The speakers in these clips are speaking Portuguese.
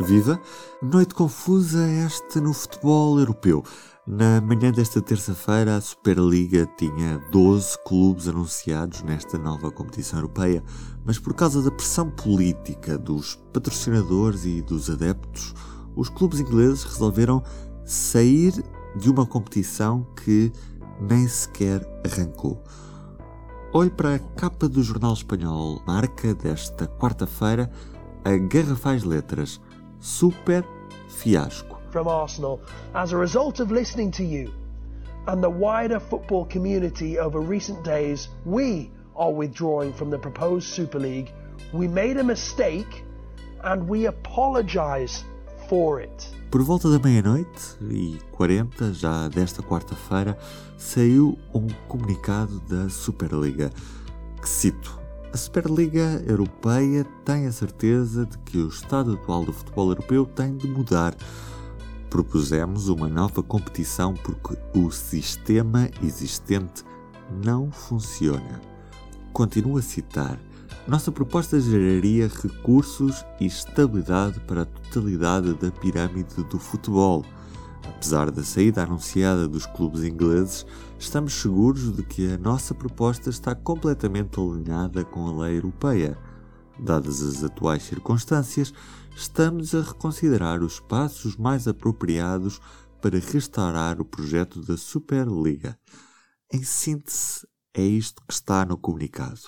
Viva! Noite confusa esta no futebol europeu. Na manhã desta terça-feira, a Superliga tinha 12 clubes anunciados nesta nova competição europeia, mas por causa da pressão política dos patrocinadores e dos adeptos, os clubes ingleses resolveram sair de uma competição que nem sequer arrancou. Olhe para a capa do jornal espanhol Marca desta quarta-feira, a garrafais letras Super Fiasco. From Arsenal, as a result of listening to you and the wider football community over recent days, we are withdrawing from the proposed Super League. We made a mistake and we apologise for it. Por volta da meia-noite e 40, já desta quarta-feira, saiu um comunicado da Superliga que cito: A Superliga Europeia tem a certeza de que o estado atual do futebol europeu tem de mudar. Propusemos uma nova competição porque o sistema existente não funciona. Continuo a citar. Nossa proposta geraria recursos e estabilidade para a totalidade da pirâmide do futebol. Apesar da saída anunciada dos clubes ingleses, estamos seguros de que a nossa proposta está completamente alinhada com a lei europeia. Dadas as atuais circunstâncias, estamos a reconsiderar os passos mais apropriados para restaurar o projeto da Superliga. Em síntese, é isto que está no comunicado.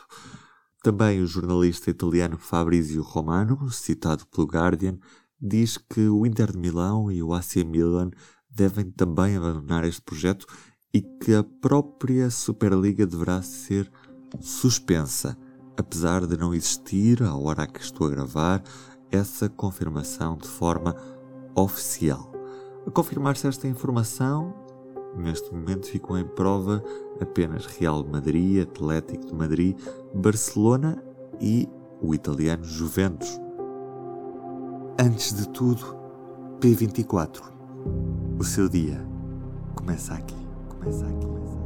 Também o jornalista italiano Fabrizio Romano, citado pelo Guardian, diz que o Inter de Milão e o AC Milan devem também abandonar este projeto e que a própria Superliga deverá ser suspensa, apesar de não existir, à hora que estou a gravar, essa confirmação de forma oficial. A confirmar-se esta informação, neste momento ficam em prova apenas Real Madrid, Atlético de Madrid, Barcelona e o italiano Juventus. Antes de tudo, P24. O seu dia começa aqui, começa aqui, começa aqui.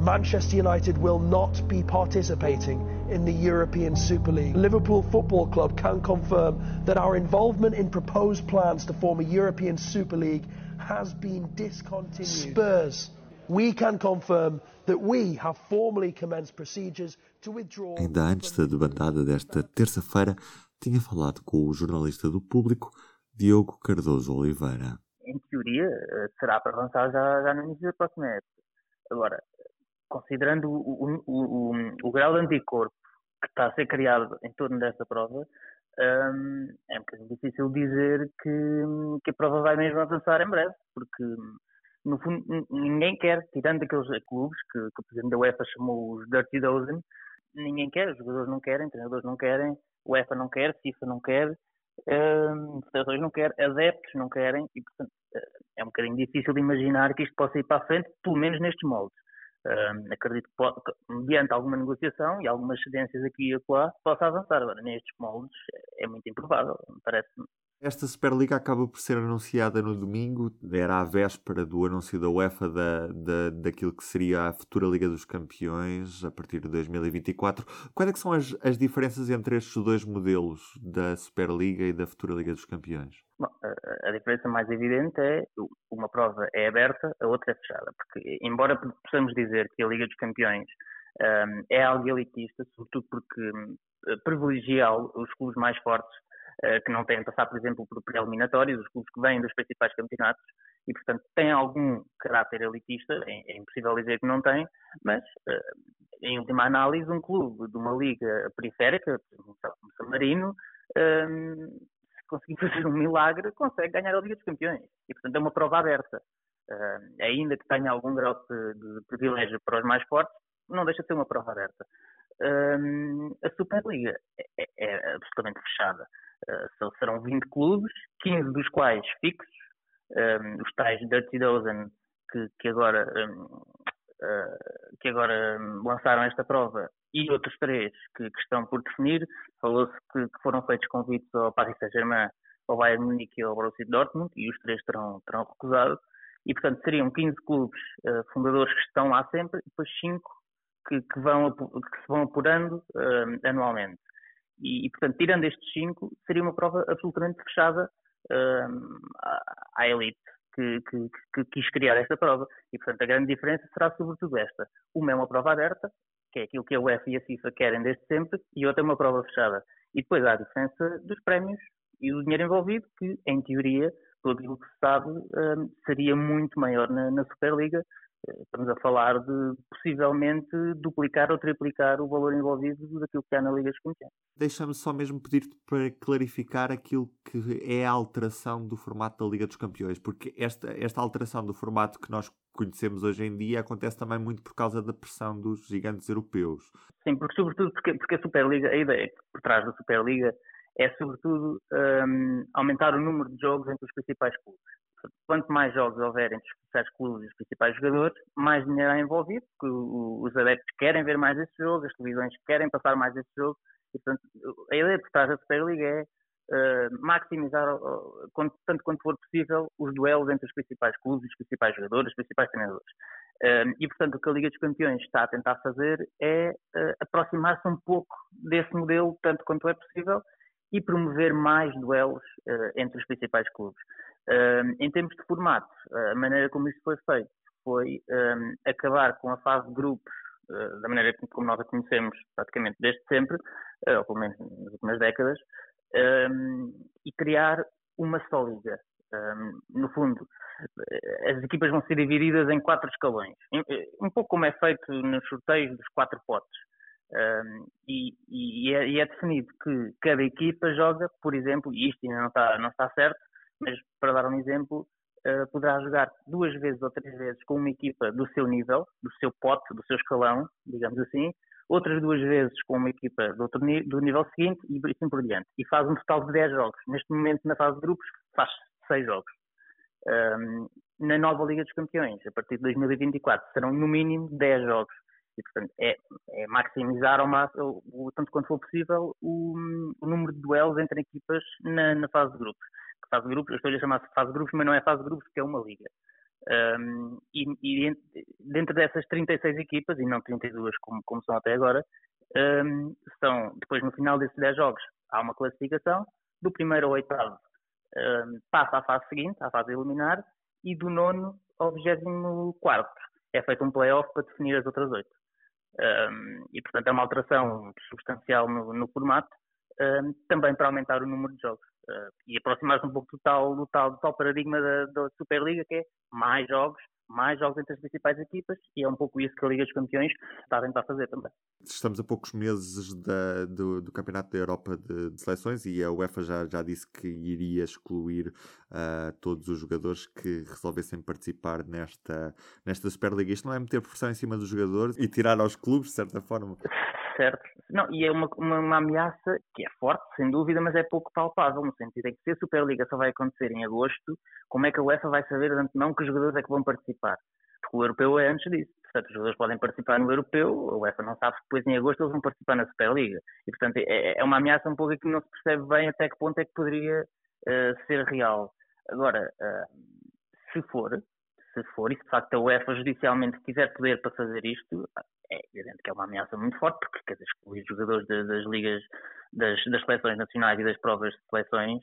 Manchester United will not be participating in the European Super League. Liverpool Football Club can confirm that our involvement in proposed plans to form a European Super League has been discontinued. Spurs, we can confirm that we have formally commenced procedures to withdraw. Ainda antes da debandada desta terça-feira, tinha falado com o jornalista do Público, Diogo Cardoso Oliveira. Em teoria, eh, será para avançar já, já no início da próxima época. Agora, considerando o, o, o, o, grau de anticorpo que está a ser criado em torno desta prova, um, é um bocadinho difícil dizer que, que, a prova vai mesmo avançar em breve, porque no fundo ninguém quer, tirando aqueles clubes que, que o presidente da UEFA chamou os Dirty Dozen, ninguém quer, os jogadores não querem, treinadores não querem, UEFA não quer, FIFA não quer, federações não querem, adeptos não querem, e portanto é um bocadinho difícil de imaginar que isto possa ir para a frente, pelo menos nestes moldes. Acredito que, pode, mediante alguma negociação e algumas cedências aqui e acolá, possa avançar. Agora, nestes moldes, é muito improvável, parece-me. Esta Superliga acaba por ser anunciada no domingo, era a véspera do anúncio da UEFA da, da, daquilo que seria a futura Liga dos Campeões a partir de 2024. Quais é que são as, as diferenças entre estes dois modelos da Superliga e da futura Liga dos Campeões? Bom, a, diferença mais evidente é uma prova é aberta, a outra é fechada, porque embora possamos dizer que a Liga dos Campeões um, é algo elitista, sobretudo porque um, privilegia os clubes mais fortes que não têm passar, por exemplo, por pré-eliminatórios, os clubes que vêm dos principais campeonatos, e portanto tem algum caráter elitista, é, é impossível dizer que não tem, mas uh, em última análise um clube de uma liga periférica, como San Marino, um, conseguir fazer um milagre, consegue ganhar a Liga dos Campeões. E, portanto, é uma prova aberta. Ainda que tenha algum grau de, privilégio para os mais fortes, não deixa de ser uma prova aberta. Uh, a Superliga é, é, é absolutamente fechada. Uh, serão 20 clubes, 15 dos quais fixos, os tais Dirty Dozen que, que agora um, uh, que agora lançaram esta prova e outros três que, que estão por definir. Falou-se que, que, foram feitos convites ao Paris Saint-Germain, ao Bayern Munique e ao Borussia Dortmund e os três terão, terão recusado. E, portanto, seriam 15 clubes uh, fundadores que estão lá sempre e depois 5 que, que, vão, que se vão apurando uh, anualmente. E, e, portanto, tirando estes cinco, seria uma prova absolutamente fechada uh, à elite que, que, que, quis criar esta prova. E, portanto, a grande diferença será sobretudo esta. Uma é uma prova aberta, que é aquilo que a UEFA e a FIFA querem desde sempre, e outra é uma prova fechada. E depois há a diferença dos prémios e do dinheiro envolvido, que, em teoria, todo o que se sabe, um, seria muito maior na, na Superliga, Estamos a falar de possivelmente duplicar ou triplicar o valor envolvido daquilo que há na Liga dos Campeões. Deixa-me só mesmo pedir-te para clarificar aquilo que é a alteração do formato da Liga dos Campeões, porque esta, esta alteração do formato que nós conhecemos hoje em dia acontece também muito por causa da pressão dos gigantes europeus. Sim, porque sobretudo porque, porque a Superliga, a ideia por trás da Superliga é sobretudo um, aumentar o número de jogos entre os principais clubes quanto mais jogos houverem dos principais clubes e dos principais jogadores, mais dinheiro há envolvido, porque os adeptos querem ver mais esse jogo, as televisões querem passar mais esse jogo, e portanto a ideia por trás da Superliga é uh, maximizar, uh, tanto quanto for possível, os duelos entre os principais clubes, os principais jogadores, os principais treinadores. Uh, e portanto o que a Liga dos Campeões está a tentar fazer é aproximar-se um pouco desse modelo, tanto quanto é possível, e promover mais duelos entre os principais clubes. Um, em termos de formato, a maneira como isso foi feito foi um, acabar com a fase de grupos uh, da maneira como nós a conhecemos praticamente desde sempre, uh, ou pelo menos nas últimas décadas, um, e criar uma só liga. no fundo, as equipas vão ser divididas em quatro escalões, um pouco como é feito nos sorteios dos quatro potes. Um, e, e, é, e, é, definido que cada equipa joga, por exemplo, e isto ainda não está, não está certo, mas para dar um exemplo, uh, poderá jogar duas vezes ou três vezes com uma equipa do seu nível, do seu pote, do seu escalão, digamos assim, outras duas vezes com uma equipa do, outro, do nível seguinte e assim por diante. E faz um total de 10 jogos. Neste momento, na fase de grupos, faz 6 jogos. Um, na nova Liga dos Campeões, a partir de 2024, serão no mínimo 10 jogos. E, portanto, é, é maximizar ao máximo, o, tanto quanto for possível, o, o, número de duelos entre equipas na, na fase de grupos fase de grupos, eu estou a chamar fase de grupos, mas não é fase de grupos porque é uma liga. Um, e, e, dentro dessas 36 equipas, e não 32 como, como são até agora, um, são, depois no final desses 10 jogos, há uma classificação, do primeiro ao oitavo um, passa à fase seguinte, à fase eliminar, e do nono ao vigésimo quarto é feito um play-off para definir as outras oito. E portanto é uma alteração substancial no, no formato, também para aumentar o número de jogos. Uh, e aproximar-se um pouco do tal, do tal, do tal paradigma da, da Superliga, que é mais jogos, mais jogos entre as principais equipas, e é um pouco isso que a Liga dos Campeões está a tentar fazer também. Estamos a poucos meses da, do, do, Campeonato da Europa de, de, Seleções e a UEFA já, já disse que iria excluir uh, todos os jogadores que resolvessem participar nesta, nesta Superliga. Isto não é meter pressão em cima dos jogadores e tirar aos clubes, de certa forma? Certo? Não, e é uma, uma, uma, ameaça que é forte, sem dúvida, mas é pouco palpável, no sentido em que se a Superliga só vai acontecer em agosto, como é que a UEFA vai saber de antemão que jogadores é que vão participar? Porque o europeu é antes disso. Portanto, os jogadores podem participar no europeu, a UEFA não sabe se depois em agosto eles vão participar na Superliga. E, portanto, é, é uma ameaça um pouco que não se percebe bem até que ponto é que poderia uh, ser real. Agora, uh, se for, se for, e se de facto a UEFA judicialmente quiser poder para fazer isto, é evidente que é uma ameaça muito forte, porque quer dizer, excluir jogadores de, das ligas, das, das seleções nacionais e das provas de seleções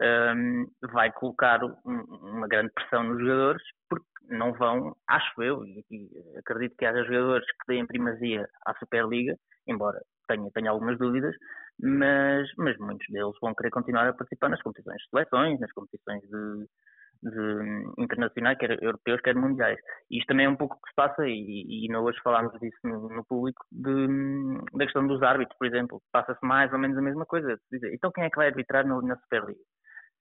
um, vai colocar um, uma grande pressão nos jogadores, porque não vão, acho eu, e, e, acredito que haja jogadores que deem primazia à Superliga, embora tenha, tenha algumas dúvidas, mas, mas muitos deles vão querer continuar a participar nas competições de seleções, nas competições de, de, internacionais, quer europeus, quer mundiais. E isto também é um pouco o que se passa, e, e hoje falámos disso no, no público, de, da questão dos árbitros, por exemplo. Passa-se mais ou menos a mesma coisa. Então quem é que vai arbitrar no, na Superliga?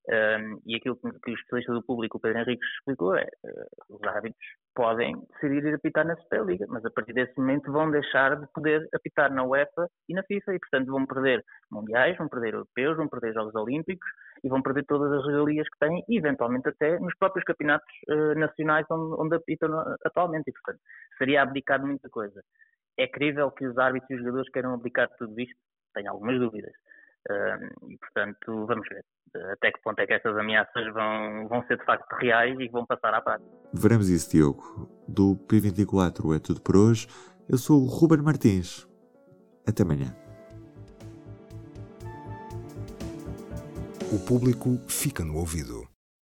Um, e aquilo que, que o especialista do público, o Pedro Henrique, explicou é uh, os árbitros podem decidir ir apitar na Superliga, mas a partir desse momento vão deixar de poder apitar na UEFA e na FIFA e, portanto, vão perder mundiais, vão perder europeus, vão perder Jogos Olímpicos e vão perder todas as regalias que têm e, eventualmente, até nos próprios campeonatos uh, nacionais onde, onde apitam atualmente. E, portanto, seria abdicar de muita coisa. É crível que os árbitros e os jogadores queiram abdicar de tudo isto? Tenho algumas dúvidas. E, portanto, vamos ver eh, até que ponto é que essas ameaças vão, vão ser de facto reais e vão passar à prática. Veremos isso, Diogo. Do P24 é tudo por hoje. Eu sou o Ruben Martins. Até amanhã. O público fica no ouvido.